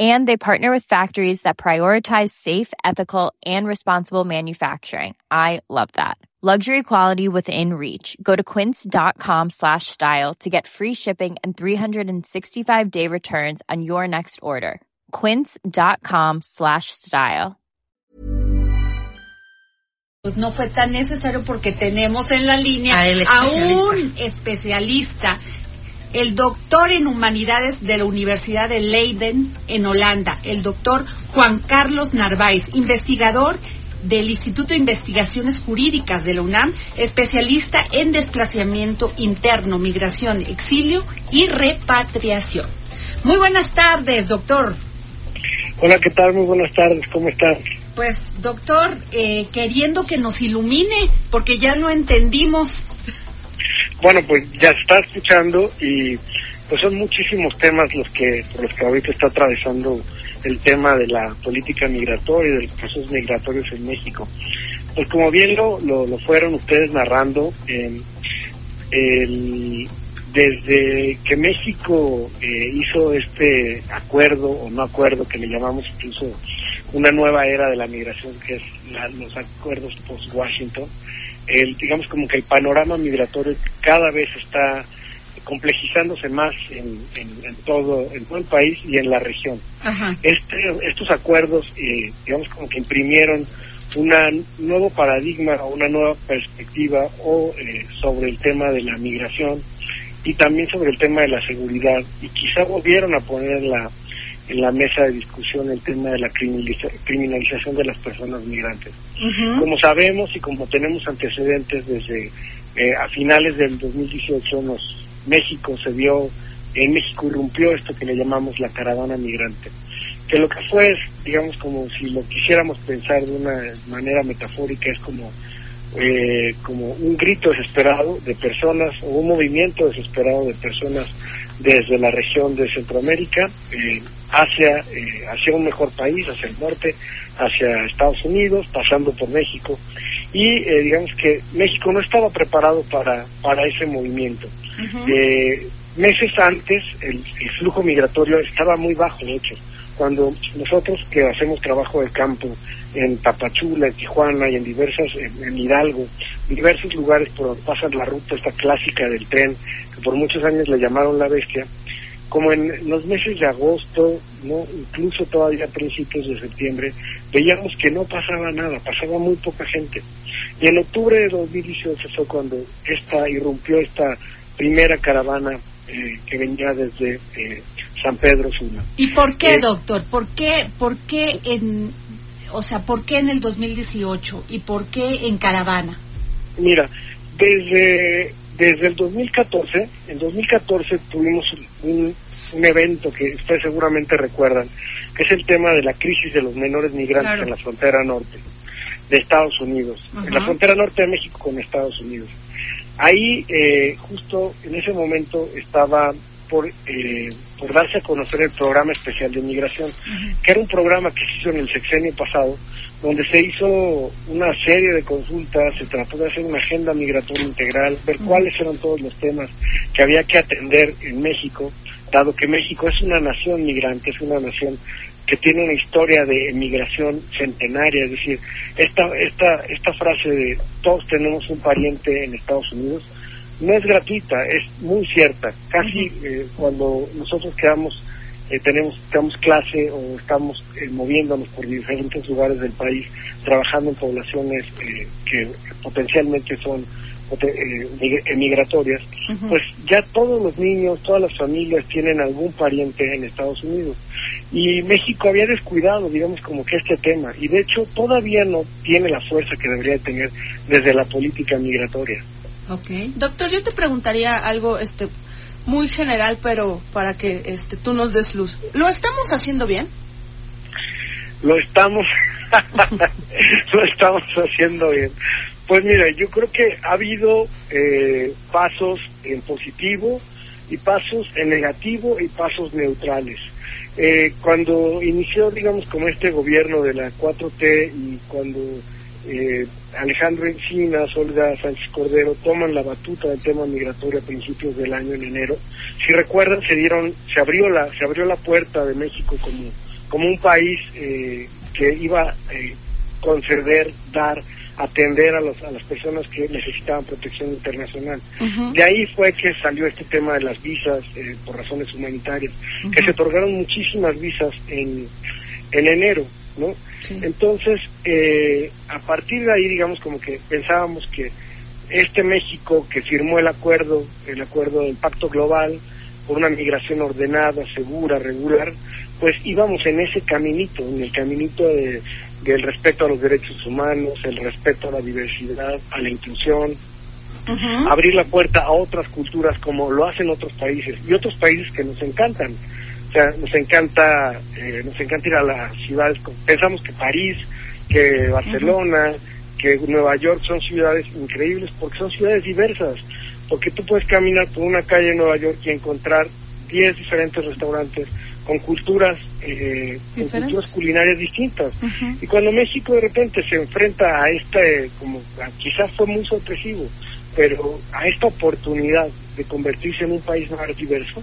And they partner with factories that prioritize safe, ethical, and responsible manufacturing. I love that. Luxury quality within reach. Go to quince.com slash style to get free shipping and 365 day returns on your next order. Quince.com slash style. Pues no fue tan necesario porque tenemos en la línea A el a un especialista, el doctor en humanidades de la Universidad de Leiden en Holanda, el doctor Juan Carlos Narváez, investigador del Instituto de Investigaciones Jurídicas de la UNAM, especialista en desplazamiento interno, migración, exilio y repatriación. Muy buenas tardes, doctor. Hola, ¿qué tal? Muy buenas tardes, ¿cómo están? Pues, doctor, eh, queriendo que nos ilumine, porque ya no entendimos. Bueno, pues ya está escuchando y pues son muchísimos temas los que por los que ahorita está atravesando el tema de la política migratoria y de los procesos migratorios en México. Pues como bien lo, lo, fueron ustedes narrando, eh, el- desde que México eh, hizo este acuerdo o no acuerdo que le llamamos incluso una nueva era de la migración que es la- los acuerdos post-Washington, el, digamos como que el panorama migratorio cada vez está complejizándose más en, en- en todo en todo el país y en la región. Ajá. Este, estos acuerdos, eh, digamos como que imprimieron un nuevo paradigma o una nueva perspectiva o eh, sobre el tema de la migración y también sobre el tema de la seguridad y quizá volvieron a poner en la en la mesa de discusión el tema de la criminaliza- criminalización de las personas migrantes. Como sabemos y como tenemos antecedentes desde eh, a finales del 2018, nos, México se vio, en México irrumpió esto que le llamamos la caravana migrante, que lo que fue es, digamos, como si lo quisiéramos pensar de una manera metafórica, es como, eh, como un grito desesperado de personas o un movimiento desesperado de personas desde la región de Centroamérica eh, hacia, eh, hacia un mejor país, hacia el norte, hacia Estados Unidos, pasando por México. Y eh, digamos que México no estaba preparado para, para ese movimiento. Eh, meses antes el, el flujo migratorio estaba muy bajo, de hecho. Cuando nosotros que hacemos trabajo de campo en Tapachula, en Tijuana y en diversas, en, en Hidalgo, diversos lugares por donde pasa la ruta esta clásica del tren, que por muchos años le llamaron la bestia, como en los meses de agosto, no incluso todavía a principios de septiembre, veíamos que no pasaba nada, pasaba muy poca gente. Y en octubre de 2018 fue cuando esta irrumpió esta primera caravana eh, que venía desde eh, San Pedro Sula. ¿Y por qué, Eh, doctor? ¿Por qué, por qué en, o sea, por qué en el 2018 y por qué en caravana? Mira, desde, desde el 2014, en 2014 tuvimos un, un evento que ustedes seguramente recuerdan, que es el tema de la crisis de los menores migrantes Claro. en la frontera norte de Estados Unidos, en la frontera norte de México con Estados Unidos. Ahí, eh, justo en ese momento, estaba por, eh, por darse a conocer el programa especial de migración, que era un programa que se hizo en el sexenio pasado, donde se hizo una serie de consultas, se trató de hacer una agenda migratoria integral, ver cuáles eran todos los temas que había que atender en México, dado que México es una nación migrante, es una nación que tiene una historia de migración centenaria, es decir, esta, esta, esta frase de todos tenemos un pariente en Estados Unidos, no es gratuita, es muy cierta. Casi eh, cuando nosotros quedamos, eh, tenemos, damos clase o estamos eh, moviéndonos por diferentes lugares del país, trabajando en poblaciones eh, que potencialmente son eh, mig- emigratorias, pues ya todos los niños, todas las familias tienen algún pariente en Estados Unidos. Y México había descuidado, digamos, como que este tema, y de hecho todavía no tiene la fuerza que debería tener desde la política migratoria. Ok. Doctor, yo te preguntaría algo este muy general, pero para que este tú nos des luz. ¿Lo estamos haciendo bien? Lo estamos, lo estamos haciendo bien. Pues mira, yo creo que ha habido eh, pasos en positivo, y pasos en negativo y pasos neutrales. Eh, cuando inició, digamos, como este gobierno de la 4T y cuando eh, Alejandro Encinas, Olga Sánchez Cordero toman la batuta del tema migratorio a principios del año en enero. Si recuerdan, se dieron, se abrió la, se abrió la puerta de México como, como un país eh, que iba a eh, conceder, dar, atender a, los, a las personas que necesitaban protección internacional. De ahí fue que salió este tema de las visas eh, por razones humanitarias, que se otorgaron muchísimas visas en, en enero. ¿No? Entonces, eh, a partir de ahí, digamos, como que pensábamos que este México que firmó el acuerdo, el acuerdo del Pacto Global, por una migración ordenada, segura, regular, pues íbamos en ese caminito, en el caminito de, del respeto a los derechos humanos, el respeto a la diversidad, a la inclusión, abrir la puerta a otras culturas como lo hacen otros países y otros países que nos encantan nos encanta, eh, nos encanta ir a las ciudades, pensamos que París, que Barcelona, que Nueva York son ciudades increíbles porque son ciudades diversas, porque tú puedes caminar por una calle en Nueva York y encontrar 10 diferentes restaurantes con culturas, eh, con culturas culinarias distintas. Y cuando México de repente se enfrenta a este, como quizás fue muy sorpresivo, pero a esta oportunidad de convertirse en un país más diverso,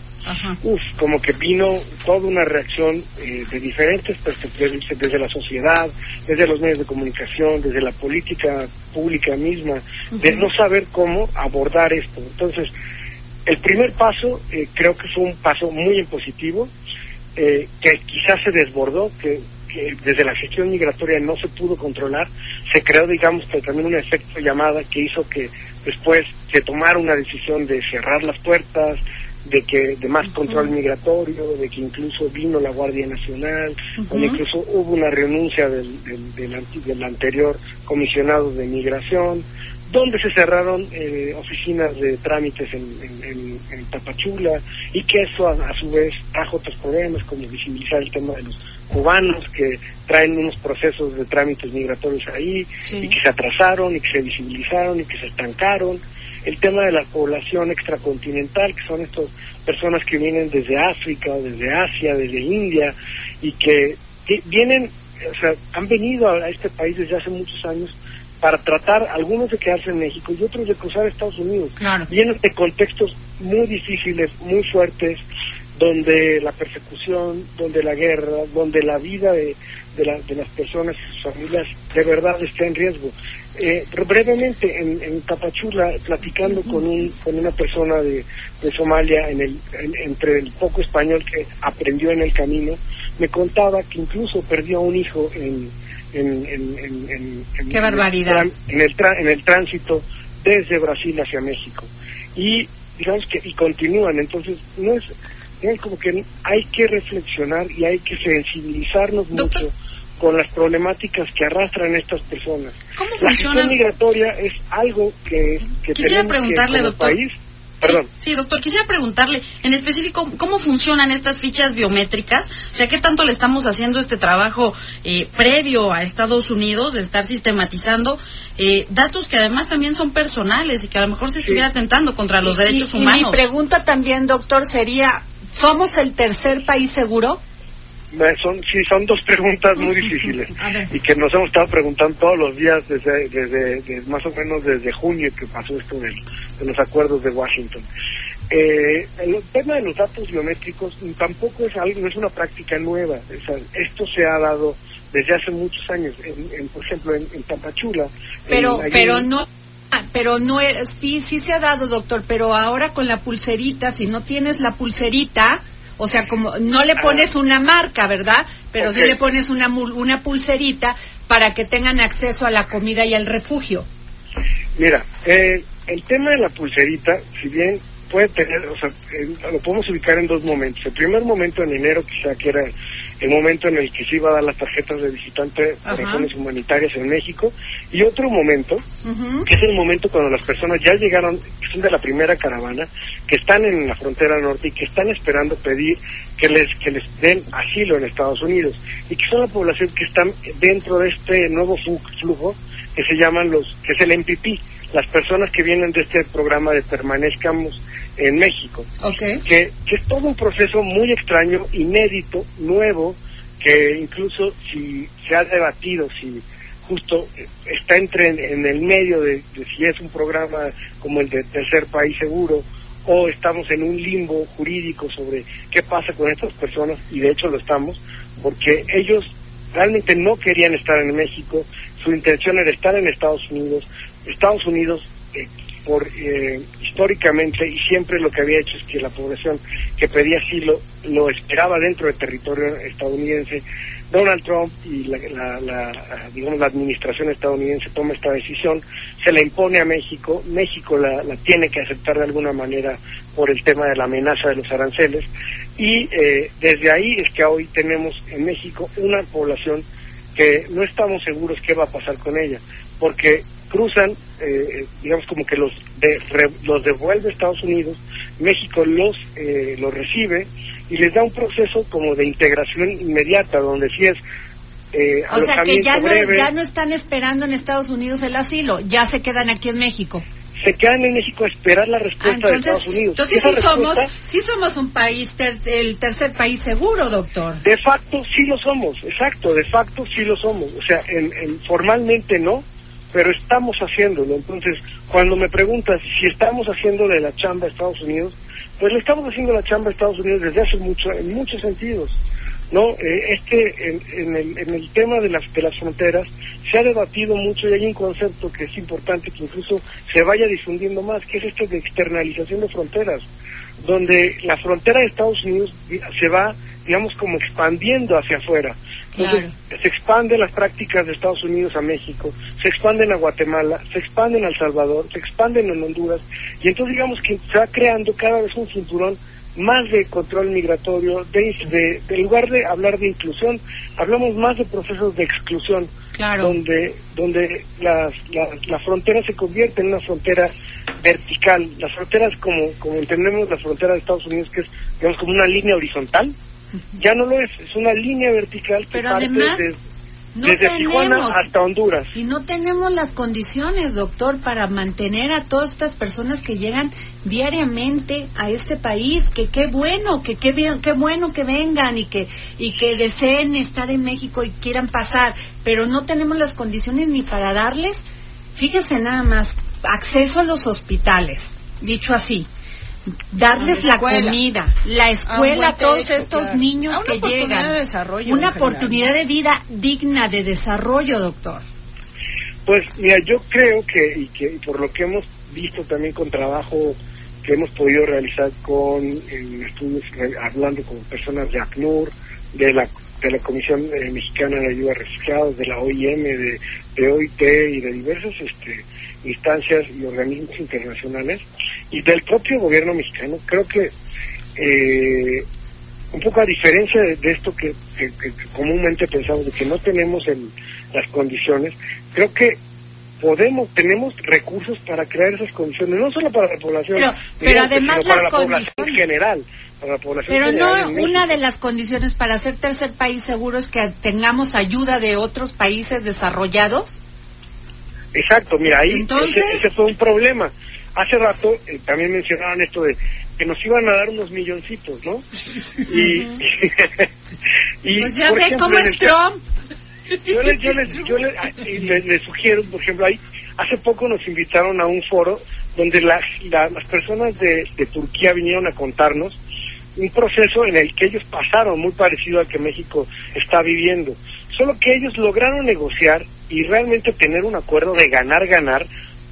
uf, como que vino toda una reacción eh, de diferentes perspectivas, desde la sociedad, desde los medios de comunicación, desde la política pública misma, de no saber cómo abordar esto. Entonces, el primer paso eh, creo que fue un paso muy impositivo, eh, que quizás se desbordó, que, que, desde la gestión migratoria no se pudo controlar, se creó, digamos, también un efecto llamada que hizo que después se tomara una decisión de cerrar las puertas, de que de más control migratorio, de que incluso vino la Guardia Nacional, o incluso hubo una renuncia del, del, del, anterior comisionado de migración, donde se cerraron eh, oficinas de trámites en, en, en, Tapachula y que eso a, su vez trajo otros problemas como visibilizar el tema de los cubanos que traen unos procesos de trámites migratorios ahí y que se atrasaron y que se visibilizaron y que se estancaron. El tema de la población extracontinental, que son estas personas que vienen desde África, desde Asia, desde India y que, vienen, o sea, han venido a, este país desde hace muchos años para tratar algunos de quedarse en México y otros de cruzar Estados Unidos. Vienen de contextos muy difíciles, muy fuertes, donde la persecución, donde la guerra, donde la vida de, de, las personas y sus familias de verdad está en riesgo. Eh, brevemente, en, en Tapachula, platicando con, un, con una persona de, de Somalia, en el, entre el poco español que aprendió en el camino, me contaba que incluso perdió a un hijo en, en, en, en, Qué barbaridad. En el, en el tránsito desde Brasil hacia México. Y digamos que y continúan, entonces no es como que hay que reflexionar y hay que sensibilizarnos mucho con las problemáticas que arrastran estas personas. ¿Cómo la funciona? migratoria es algo que, que Quisiera preguntarle, que, doctor. País, Perdón. Sí, doctor, quisiera preguntarle en específico cómo funcionan estas fichas biométricas, o sea, qué tanto le estamos haciendo este trabajo eh, previo a Estados Unidos, de estar sistematizando eh, datos que además también son personales y que a lo mejor se estuviera atentando contra los derechos humanos. Y mi pregunta también, doctor, sería, ¿Somos el tercer país seguro? Son, sí, son dos preguntas muy difíciles y que nos hemos estado preguntando todos los días desde, desde, más o menos desde junio que pasó esto de, los acuerdos de Washington. Eh, el tema de los datos biométricos tampoco es algo, no es una práctica nueva. esto se ha dado desde hace muchos años, en, por ejemplo en, en Tapachula. Pero, pero no pero no sí sí se ha dado doctor pero ahora con la pulserita si no tienes la pulserita o sea como no le pones una marca verdad pero sí le pones una una pulserita para que tengan acceso a la comida y al refugio. Mira eh, el tema de la pulserita si bien puede tener o sea lo podemos ubicar en dos momentos. El primer momento en enero quizá que era el momento en el que se iba a dar las tarjetas de visitante por razones humanitarias en México, y otro momento, que es el momento cuando las personas ya llegaron, que son de la primera caravana, que están en la frontera norte y que están esperando pedir que les, que les den asilo en Estados Unidos, y que son la población que están dentro de este nuevo flujo que se llaman los, que es el MPP, las personas que vienen de este programa de permanezcamos en México. Okay. Que, que es todo un proceso muy extraño, inédito, nuevo, que incluso si se ha debatido, si justo está entre en, el medio de, si es un programa como el de Tercer País Seguro o estamos en un limbo jurídico sobre qué pasa con estas personas, y de hecho lo estamos, porque ellos realmente no querían estar en México, su intención era estar en Estados Unidos, Estados Unidos eh, por eh, históricamente y siempre lo que había hecho es que la población que pedía asilo lo esperaba dentro del territorio estadounidense. Donald Trump y la, digamos la administración estadounidense toma esta decisión, se la impone a México, México la, tiene que aceptar de alguna manera por el tema de la amenaza de los aranceles y eh, desde ahí es que hoy tenemos en México una población que no estamos seguros qué va a pasar con ella, porque cruzan, eh, digamos como que los los devuelve a Estados Unidos, México los eh, los recibe y les da un proceso como de integración inmediata, donde si es eh, o sea que ya no, ya no están esperando en Estados Unidos el asilo, ya se quedan aquí en México se quedan en México a esperar la respuesta de Estados Unidos. Entonces sí, somos, sí somos un país, el tercer país seguro, doctor. De facto sí lo somos, exacto, de facto sí lo somos. O sea, en, formalmente no, pero estamos haciéndolo. Entonces, cuando me preguntas si estamos haciendo de la chamba a Estados Unidos, pues le estamos haciendo la chamba a Estados Unidos desde hace mucho, en muchos sentidos. ¿no? Eh, es que en, el, en el tema de las, de las fronteras se ha debatido mucho y hay un concepto que es importante que incluso se vaya difundiendo más, que es este de externalización de fronteras, donde la frontera de Estados Unidos se va digamos, como expandiendo hacia afuera. Entonces, se expanden las prácticas de Estados Unidos a México, se expanden a Guatemala, se expanden a El Salvador, se expanden en Honduras, y entonces digamos que se va creando cada vez un cinturón más de control migratorio, de, de, lugar de hablar de inclusión, hablamos más de procesos de exclusión, donde, donde las, la frontera se convierte en una frontera vertical. Las fronteras, como, como entendemos la frontera de Estados Unidos, que es digamos como una línea horizontal, ya no lo es, es una línea vertical que Pero parte además, desde Tijuana hasta Honduras. Y no tenemos las condiciones, doctor, para mantener a todas estas personas que llegan diariamente a este país, que qué bueno, que qué, qué bueno que vengan y que, y que deseen estar en México y quieran pasar, pero no tenemos las condiciones ni para darles, fíjese nada más, acceso a los hospitales, dicho así darles la, comida, la escuela a todos estos niños que llegan, una oportunidad de vida digna de desarrollo, doctor. Pues mira, yo creo que y que por lo que hemos visto también con trabajo que hemos podido realizar con estudios hablando con personas de ACNUR, de la de la Comisión eh, Mexicana de Ayuda a Refugiados, de la OIM, de, de OIT y de diversos este, instancias y organismos internacionales y del propio gobierno mexicano. Creo que eh, un poco a diferencia de, esto que, comúnmente pensamos de que no tenemos las condiciones, creo que podemos, tenemos recursos para crear esas condiciones, no solo para la población, pero, además para la población general. Para la población pero no, una de las condiciones para ser tercer país seguro es que tengamos ayuda de otros países desarrollados. Exacto, mira, ahí ese, fue un problema. Hace rato eh, también mencionaban esto de que nos iban a dar unos milloncitos, ¿no? y, pues ya ve cómo es Trump. Yo les, yo les, yo les, sugiero, por ejemplo, ahí hace poco nos invitaron a un foro donde las, las personas de, de Turquía vinieron a contarnos un proceso en el que ellos pasaron muy parecido al que México está viviendo. Solo que ellos lograron negociar y realmente tener un acuerdo de ganar-ganar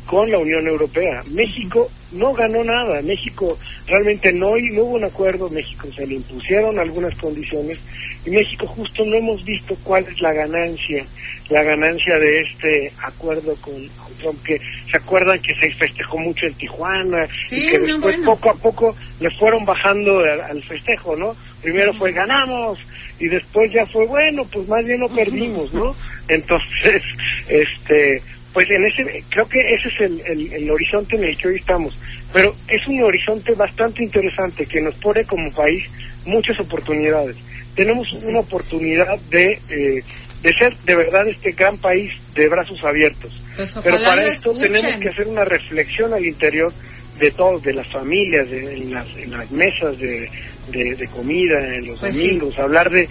con la Unión Europea. México no ganó nada, México realmente no, no hubo un acuerdo, México se le impusieron algunas condiciones y México justo no hemos visto cuál es la ganancia, la ganancia de este acuerdo con, Trump, que se acuerdan que se festejó mucho en Tijuana y que después poco a poco le fueron bajando al, festejo, ¿no? Primero fue ganamos y después ya fue bueno, pues más bien no perdimos, ¿no? Entonces, este, pues en ese, creo que ese es el, el, horizonte en el que hoy estamos. Pero es un horizonte bastante interesante que nos pone como país muchas oportunidades. Tenemos una oportunidad de, eh, de ser de verdad este gran país de brazos abiertos. Pues Pero para esto tenemos que hacer una reflexión al interior de todos, de las familias, de, en, las, en las mesas de, de, comida, en los Pues domingos, hablar de,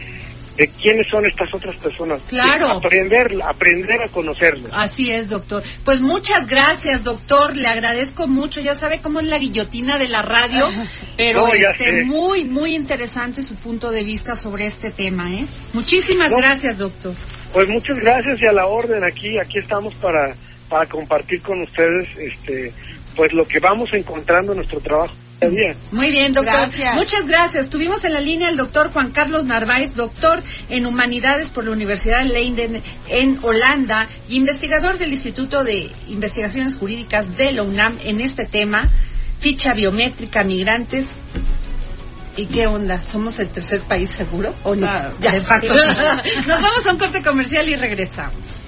de quiénes son estas otras personas. Claro. Aprender, aprender a conocerlos. Así es, doctor. Pues muchas gracias, doctor. Le agradezco mucho. Ya sabe cómo es la guillotina de la radio, pero No, este muy, muy interesante su punto de vista sobre este tema, ¿eh? Muchísimas No. gracias, doctor. Pues muchas gracias y a la orden aquí, aquí estamos para, para compartir con ustedes este pues lo que vamos encontrando en nuestro trabajo día. Muy bien, doctor. Gracias. Muchas gracias. Tuvimos en la línea el doctor Juan Carlos Narváez, doctor en Humanidades por la Universidad de Leiden en Holanda y investigador del Instituto de Investigaciones Jurídicas de la UNAM en este tema, ficha biométrica, migrantes. ¿Y qué onda? ¿Somos el tercer país seguro o no? Ah, ya. de facto. Nos vamos a un corte comercial y regresamos.